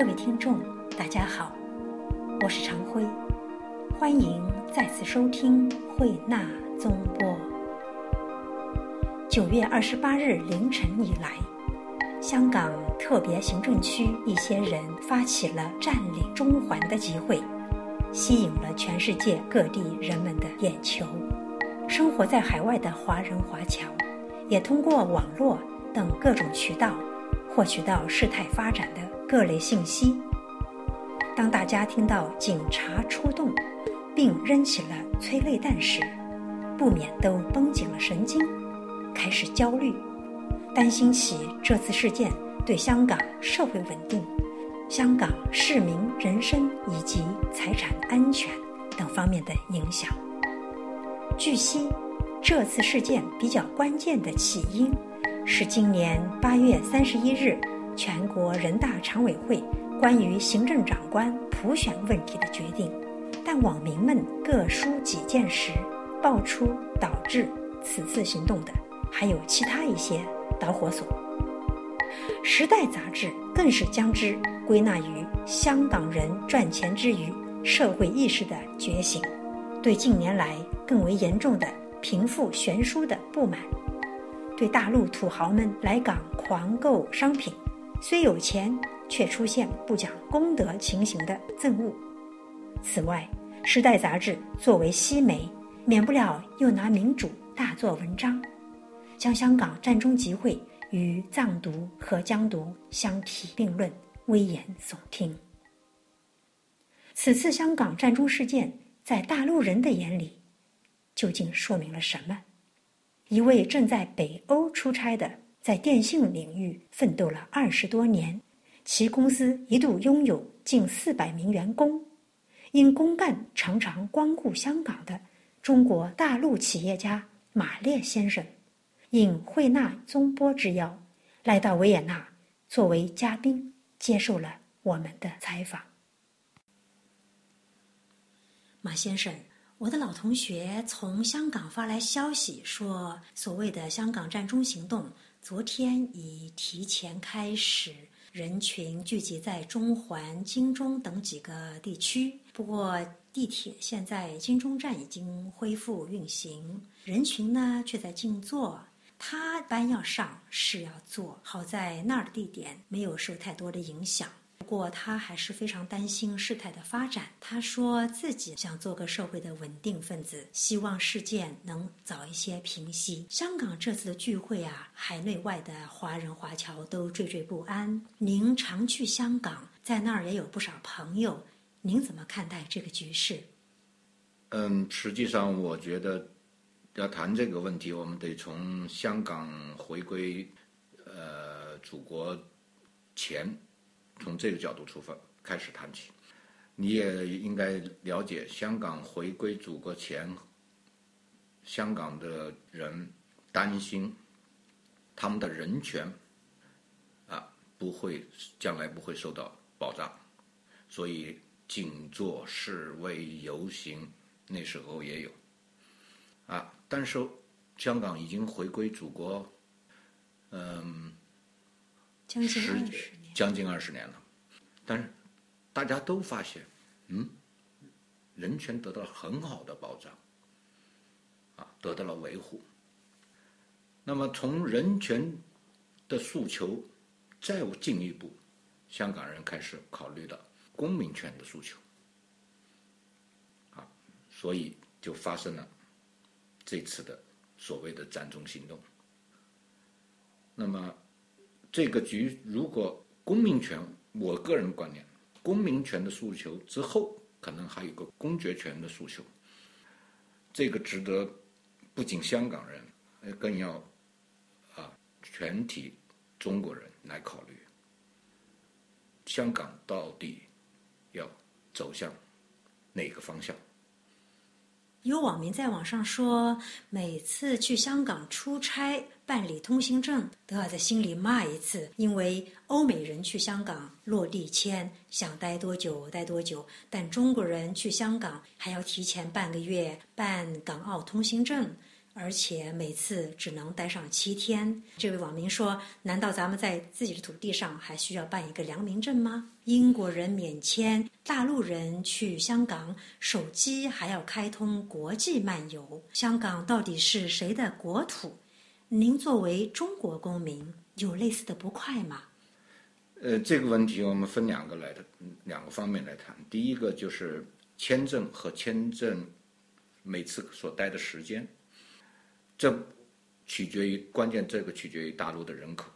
各位听众，大家好，我是常辉，欢迎再次收听慧纳综播。九月二十八日凌晨以来，香港特别行政区一些人发起了占领中环的集会，吸引了全世界各地人们的眼球。生活在海外的华人华侨，也通过网络等各种渠道，获取到事态发展的。各类信息。当大家听到警察出动，并扔起了催泪弹时，不免都绷紧了神经，开始焦虑，担心起这次事件对香港社会稳定、香港市民人身以及财产安全等方面的影响。据悉，这次事件比较关键的起因是今年八月三十一日。全国人大常委会关于行政长官普选问题的决定，但网民们各抒己见时，爆出导致此次行动的还有其他一些导火索。《时代》杂志更是将之归纳于香港人赚钱之余社会意识的觉醒，对近年来更为严重的贫富悬殊的不满，对大陆土豪们来港狂购商品。虽有钱，却出现不讲公德情形的憎恶。此外，《时代》杂志作为西媒，免不了又拿民主大做文章，将香港战中集会与藏独和疆独相提并论，危言耸听。此次香港战中事件，在大陆人的眼里，究竟说明了什么？一位正在北欧出差的。在电信领域奋斗了二十多年，其公司一度拥有近四百名员工。因公干常常光顾香港的中国大陆企业家马列先生，应惠纳宗波之邀，来到维也纳作为嘉宾，接受了我们的采访。马先生，我的老同学从香港发来消息说，所谓的香港战中行动。昨天已提前开始，人群聚集在中环、金钟等几个地区。不过，地铁现在金钟站已经恢复运行，人群呢却在静坐。他班要上，是要坐。好在那儿的地点没有受太多的影响。不过他还是非常担心事态的发展。他说自己想做个社会的稳定分子，希望事件能早一些平息。香港这次的聚会啊，海内外的华人华侨都惴惴不安。您常去香港，在那儿也有不少朋友，您怎么看待这个局势？嗯，实际上我觉得要谈这个问题，我们得从香港回归呃祖国前。从这个角度出发开始谈起，你也应该了解，香港回归祖国前，香港的人担心他们的人权啊不会将来不会受到保障，所以静坐示威游行那时候也有啊，但是香港已经回归祖国，嗯，将近二十。将近二十年了，但是大家都发现，嗯，人权得到了很好的保障，啊，得到了维护。那么从人权的诉求再进一步，香港人开始考虑到公民权的诉求，啊，所以就发生了这次的所谓的“占中行动”。那么这个局如果公民权，我个人观念，公民权的诉求之后，可能还有个公爵权的诉求。这个值得不仅香港人，更要啊全体中国人来考虑。香港到底要走向哪个方向？有网民在网上说，每次去香港出差办理通行证，都要在心里骂一次，因为欧美人去香港落地签，想待多久待多久，但中国人去香港还要提前半个月办港澳通行证，而且每次只能待上七天。这位网民说：“难道咱们在自己的土地上还需要办一个良民证吗？”英国人免签，大陆人去香港，手机还要开通国际漫游。香港到底是谁的国土？您作为中国公民，有类似的不快吗？呃，这个问题我们分两个来的两个方面来谈。第一个就是签证和签证每次所待的时间。这取决于关键，这个取决于大陆的人口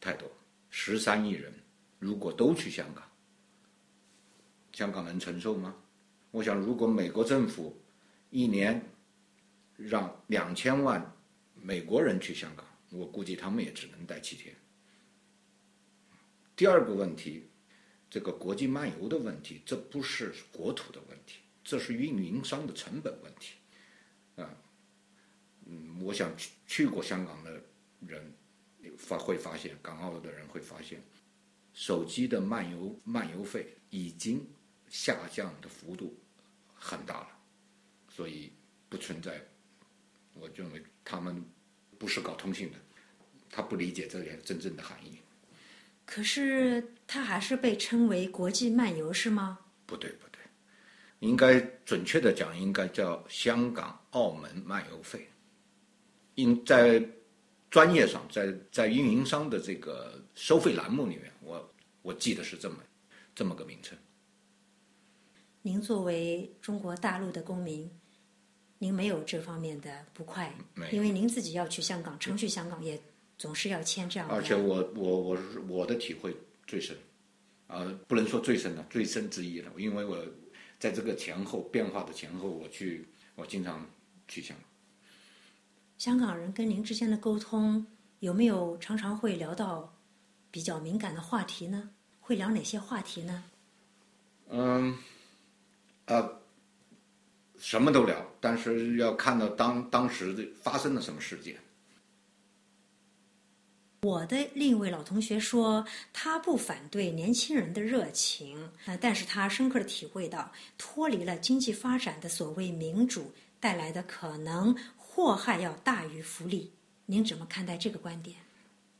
太多，十三亿人，如果都去香港，香港能承受吗？我想，如果美国政府一年让两千万美国人去香港，我估计他们也只能待七天。第二个问题，这个国际漫游的问题，这不是国土的问题，这是运营商的成本问题，啊。嗯，我想去去过香港的人发会发现，港澳的人会发现，手机的漫游漫游费已经下降的幅度很大了，所以不存在。我认为他们不是搞通信的，他不理解这点真正的含义。可是它还是被称为国际漫游是吗？不对不对，应该准确的讲，应该叫香港澳门漫游费。因在专业上，在在运营商的这个收费栏目里面，我我记得是这么这么个名称。您作为中国大陆的公民，您没有这方面的不快，因为您自己要去香港，常去香港也总是要签这样的。而且我我我我的体会最深，啊，不能说最深的，最深之一了，因为我在这个前后变化的前后，我去我经常去香港。香港人跟您之间的沟通有没有常常会聊到比较敏感的话题呢？会聊哪些话题呢？嗯，呃，什么都聊，但是要看到当当时的发生了什么事件。我的另一位老同学说，他不反对年轻人的热情，呃，但是他深刻的体会到脱离了经济发展的所谓民主带来的可能。祸害要大于福利，您怎么看待这个观点？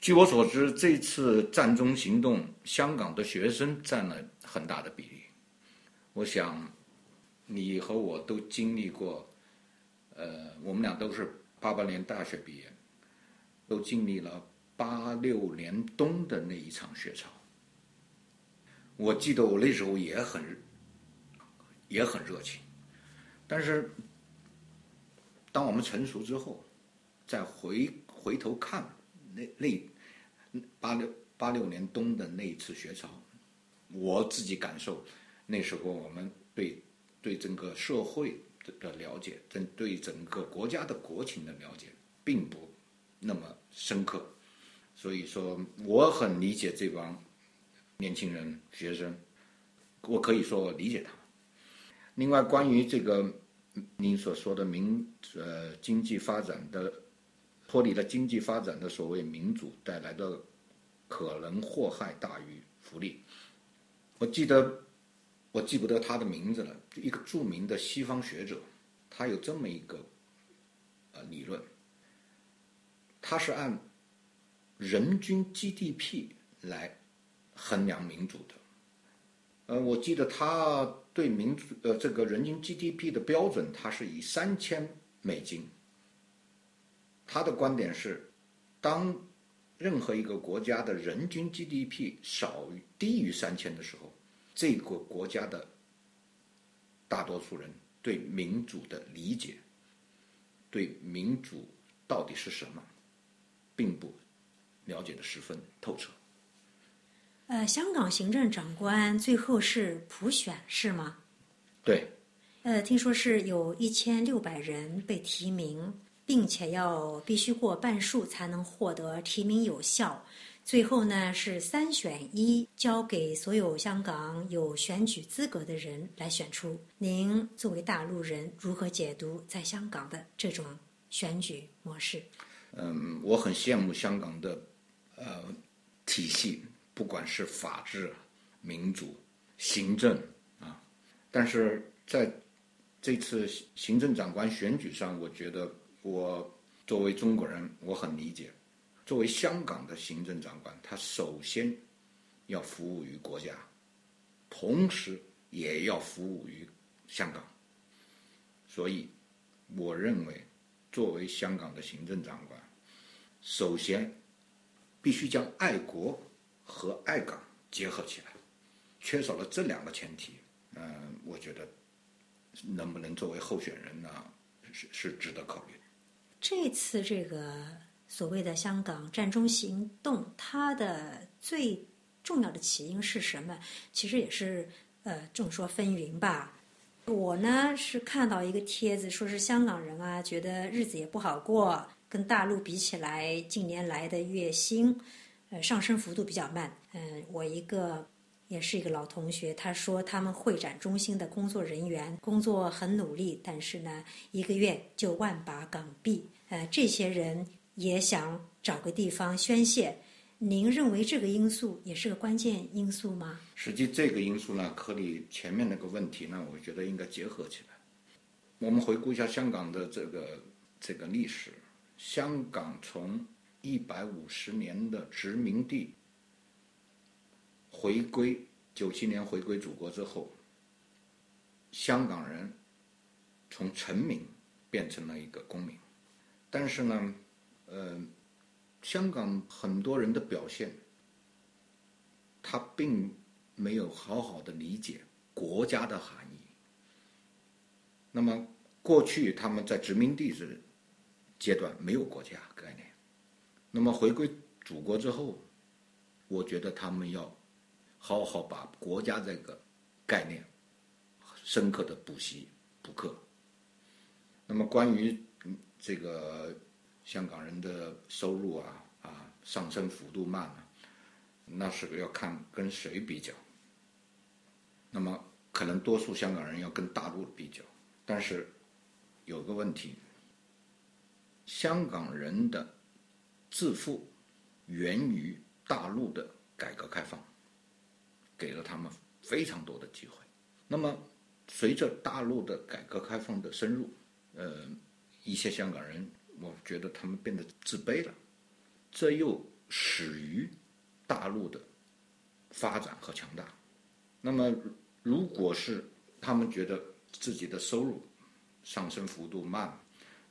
据我所知，这次战中行动，香港的学生占了很大的比例。我想，你和我都经历过，呃，我们俩都是八八年大学毕业，都经历了八六年冬的那一场雪潮。我记得我那时候也很，也很热情，但是。当我们成熟之后，再回回头看那那八六八六年冬的那一次学潮，我自己感受，那时候我们对对整个社会的了解，整对整个国家的国情的了解，并不那么深刻。所以说，我很理解这帮年轻人学生，我可以说我理解他们。另外，关于这个。您所说的民呃经济发展的脱离了经济发展的所谓民主带来的可能祸害大于福利。我记得我记不得他的名字了，一个著名的西方学者，他有这么一个呃理论，他是按人均 GDP 来衡量民主的。呃，我记得他。对民主呃这个人均 GDP 的标准，它是以三千美金。他的观点是，当任何一个国家的人均 GDP 少于低于三千的时候，这个国家的大多数人对民主的理解，对民主到底是什么，并不了解的十分透彻。呃，香港行政长官最后是普选是吗？对。呃，听说是有一千六百人被提名，并且要必须过半数才能获得提名有效。最后呢是三选一，交给所有香港有选举资格的人来选出。您作为大陆人，如何解读在香港的这种选举模式？嗯，我很羡慕香港的呃体系。不管是法治、民主、行政啊，但是在这次行政长官选举上，我觉得我作为中国人，我很理解。作为香港的行政长官，他首先要服务于国家，同时也要服务于香港。所以，我认为，作为香港的行政长官，首先必须将爱国和爱港结合起来。缺少了这两个前提，嗯，我觉得能不能作为候选人呢？是是值得考虑。这次这个所谓的香港战中行动，它的最重要的起因是什么？其实也是呃众说纷纭吧。我呢是看到一个帖子，说是香港人啊，觉得日子也不好过，跟大陆比起来，近年来的月薪呃上升幅度比较慢。嗯，我一个。也是一个老同学，他说他们会展中心的工作人员工作很努力，但是呢，一个月就万把港币。呃，这些人也想找个地方宣泄。您认为这个因素也是个关键因素吗？实际这个因素呢，和你前面那个问题呢，我觉得应该结合起来。我们回顾一下香港的这个这个历史，香港从一百五十年的殖民地。回归九七年回归祖国之后，香港人从臣民变成了一个公民，但是呢，呃，香港很多人的表现，他并没有好好的理解国家的含义。那么过去他们在殖民地是阶段没有国家概念，那么回归祖国之后，我觉得他们要。好好把国家这个概念深刻的补习补课。那么关于这个香港人的收入啊啊上升幅度慢啊，那是要看跟谁比较。那么可能多数香港人要跟大陆比较，但是有个问题，香港人的致富源于大陆的改革开放。给了他们非常多的机会。那么，随着大陆的改革开放的深入，呃，一些香港人，我觉得他们变得自卑了。这又始于大陆的发展和强大。那么，如果是他们觉得自己的收入上升幅度慢，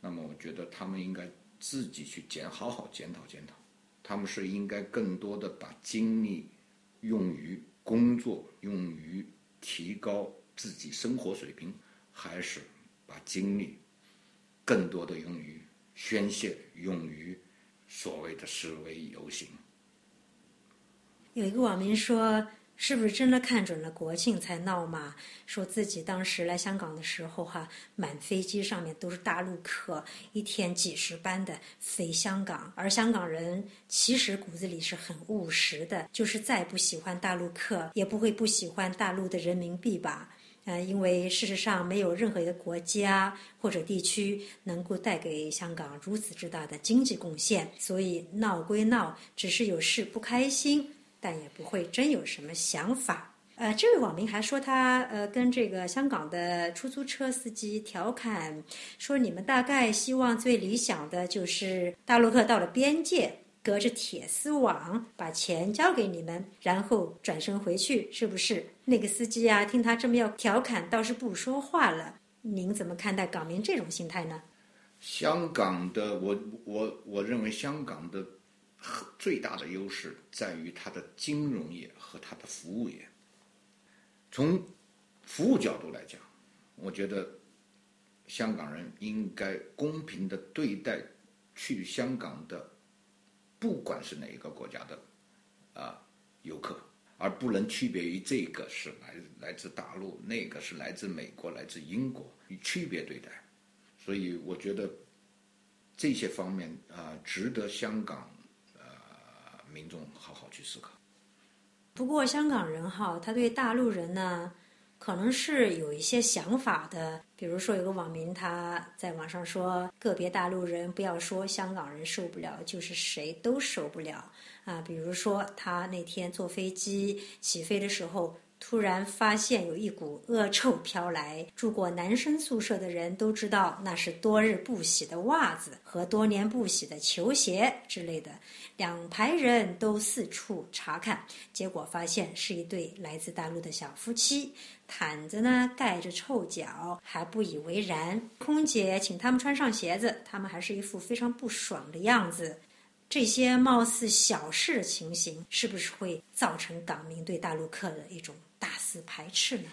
那么我觉得他们应该自己去检好好检讨检讨。他们是应该更多的把精力用于。工作用于提高自己生活水平，还是把精力更多的用于宣泄，用于所谓的示威游行？有一个网民说。是不是真的看准了国庆才闹嘛？说自己当时来香港的时候，哈，满飞机上面都是大陆客，一天几十班的飞香港。而香港人其实骨子里是很务实的，就是再不喜欢大陆客，也不会不喜欢大陆的人民币吧？嗯，因为事实上没有任何一个国家或者地区能够带给香港如此之大的经济贡献，所以闹归闹，只是有事不开心。但也不会真有什么想法。呃，这位网民还说他呃跟这个香港的出租车司机调侃说：“你们大概希望最理想的就是大陆客到了边界，隔着铁丝网把钱交给你们，然后转身回去，是不是？”那个司机啊，听他这么要调侃，倒是不说话了。您怎么看待港民这种心态呢？香港的，我我我认为香港的。最大的优势在于它的金融业和它的服务业。从服务角度来讲，我觉得香港人应该公平的对待去香港的，不管是哪一个国家的啊游客，而不能区别于这个是来来自大陆，那个是来自美国、来自英国，区别对待。所以我觉得这些方面啊，值得香港。民众好好去思考。不过，香港人哈，他对大陆人呢，可能是有一些想法的。比如说，有个网民他在网上说，个别大陆人不要说香港人受不了，就是谁都受不了啊。比如说，他那天坐飞机起飞的时候，突然发现有一股恶臭飘来。住过男生宿舍的人都知道，那是多日不洗的袜子和多年不洗的球鞋之类的。两排人都四处查看，结果发现是一对来自大陆的小夫妻，毯子呢盖着臭脚，还不以为然。空姐请他们穿上鞋子，他们还是一副非常不爽的样子。这些貌似小事的情形，是不是会造成港民对大陆客的一种大肆排斥呢？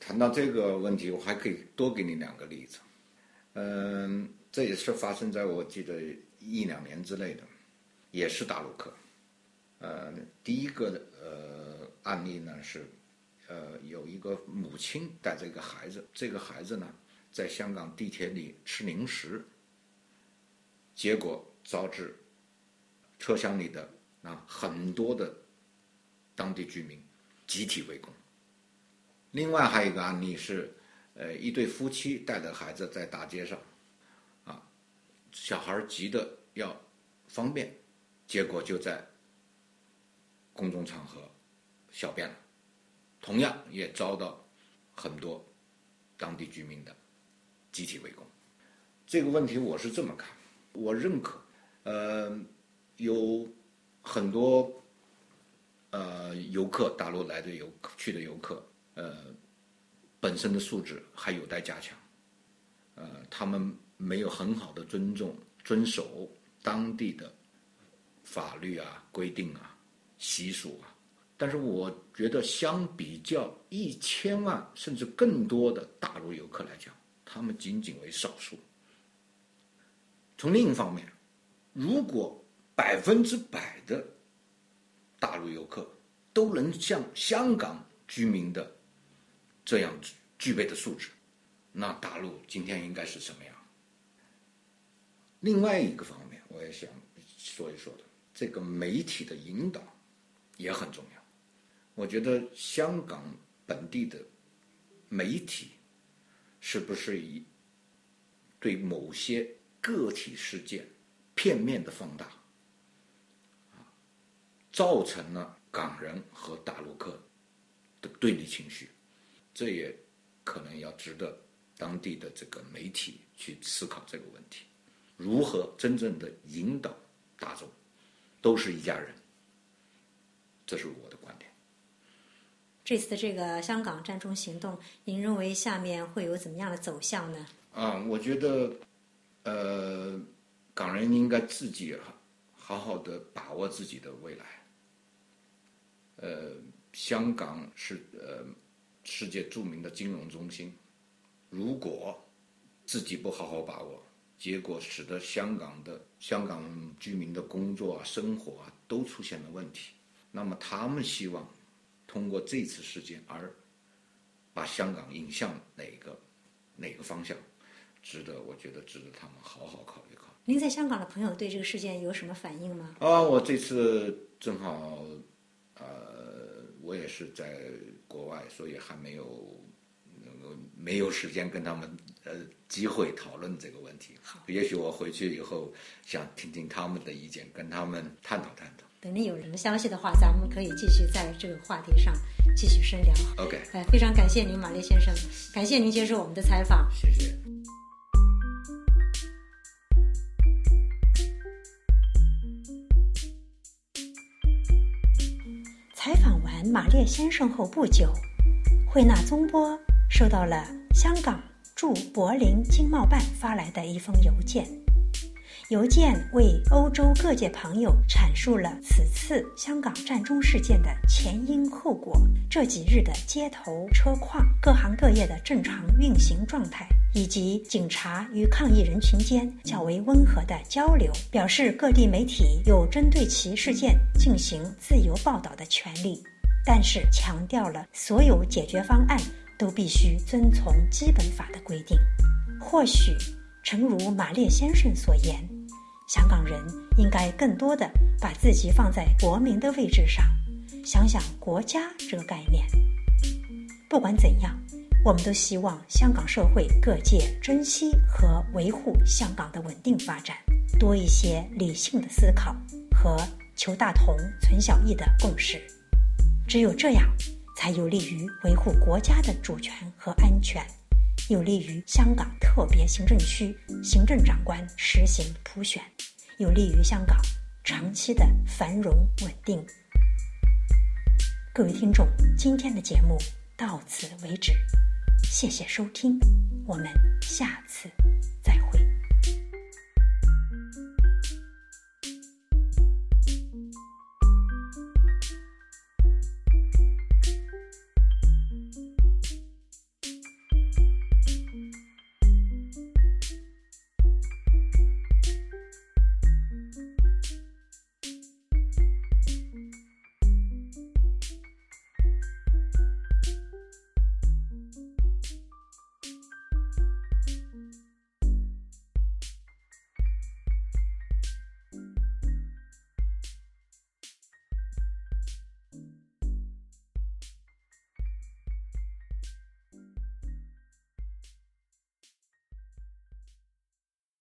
谈到这个问题，我还可以多给你两个例子。嗯，这也是发生在我记得一两年之内的，也是大陆客。呃，第一个呃案例呢是，呃，有一个母亲带着一个孩子，这个孩子呢在香港地铁里吃零食，结果招致。车厢里的啊，很多的当地居民集体围攻。另外还有一个案例是，呃，一对夫妻带着孩子在大街上，啊，小孩急的要方便，结果就在公众场合小便了，同样也遭到很多当地居民的集体围攻。这个问题我是这么看，我认可，呃。有很多呃游客，大陆来的游去的游客，呃，本身的素质还有待加强，呃，他们没有很好的尊重、遵守当地的法律啊、规定啊、习俗啊。但是我觉得，相比较一千万甚至更多的大陆游客来讲，他们仅仅为少数。从另一方面，如果百分之百的大陆游客都能像香港居民的这样具备的素质，那大陆今天应该是什么样？另外一个方面，我也想说一说的，这个媒体的引导也很重要。我觉得香港本地的媒体是不是以对某些个体事件片面的放大？造成了港人和大陆客的对立情绪，这也可能要值得当地的这个媒体去思考这个问题：如何真正的引导大众，都是一家人。这是我的观点。这次的这个香港占中行动，您认为下面会有怎么样的走向呢？啊，我觉得，呃，港人应该自己好好的把握自己的未来。呃，香港是呃世界著名的金融中心，如果自己不好好把握，结果使得香港的香港居民的工作啊、生活啊都出现了问题，那么他们希望通过这次事件而把香港引向哪个哪个方向，值得我觉得值得他们好好考虑考虑。您在香港的朋友对这个事件有什么反应吗？啊，我这次正好。呃，我也是在国外，所以还没有没有时间跟他们呃机会讨论这个问题。好，也许我回去以后想听听他们的意见，跟他们探讨探讨。等您有什么消息的话，咱们可以继续在这个话题上继续深聊。OK，哎，非常感谢您，马列先生，感谢您接受我们的采访。谢谢。马列先生后不久，惠纳宗波收到了香港驻柏林经贸办发来的一封邮件。邮件为欧洲各界朋友阐述了此次香港战中事件的前因后果、这几日的街头车况、各行各业的正常运行状态。以及警察与抗议人群间较为温和的交流，表示各地媒体有针对其事件进行自由报道的权利，但是强调了所有解决方案都必须遵从基本法的规定。或许，诚如马列先生所言，香港人应该更多的把自己放在国民的位置上，想想国家这个概念。不管怎样。我们都希望香港社会各界珍惜和维护香港的稳定发展，多一些理性的思考和求大同存小异的共识。只有这样，才有利于维护国家的主权和安全，有利于香港特别行政区行政长官实行普选，有利于香港长期的繁荣稳定。各位听众，今天的节目到此为止，谢谢收听，我们下次再会。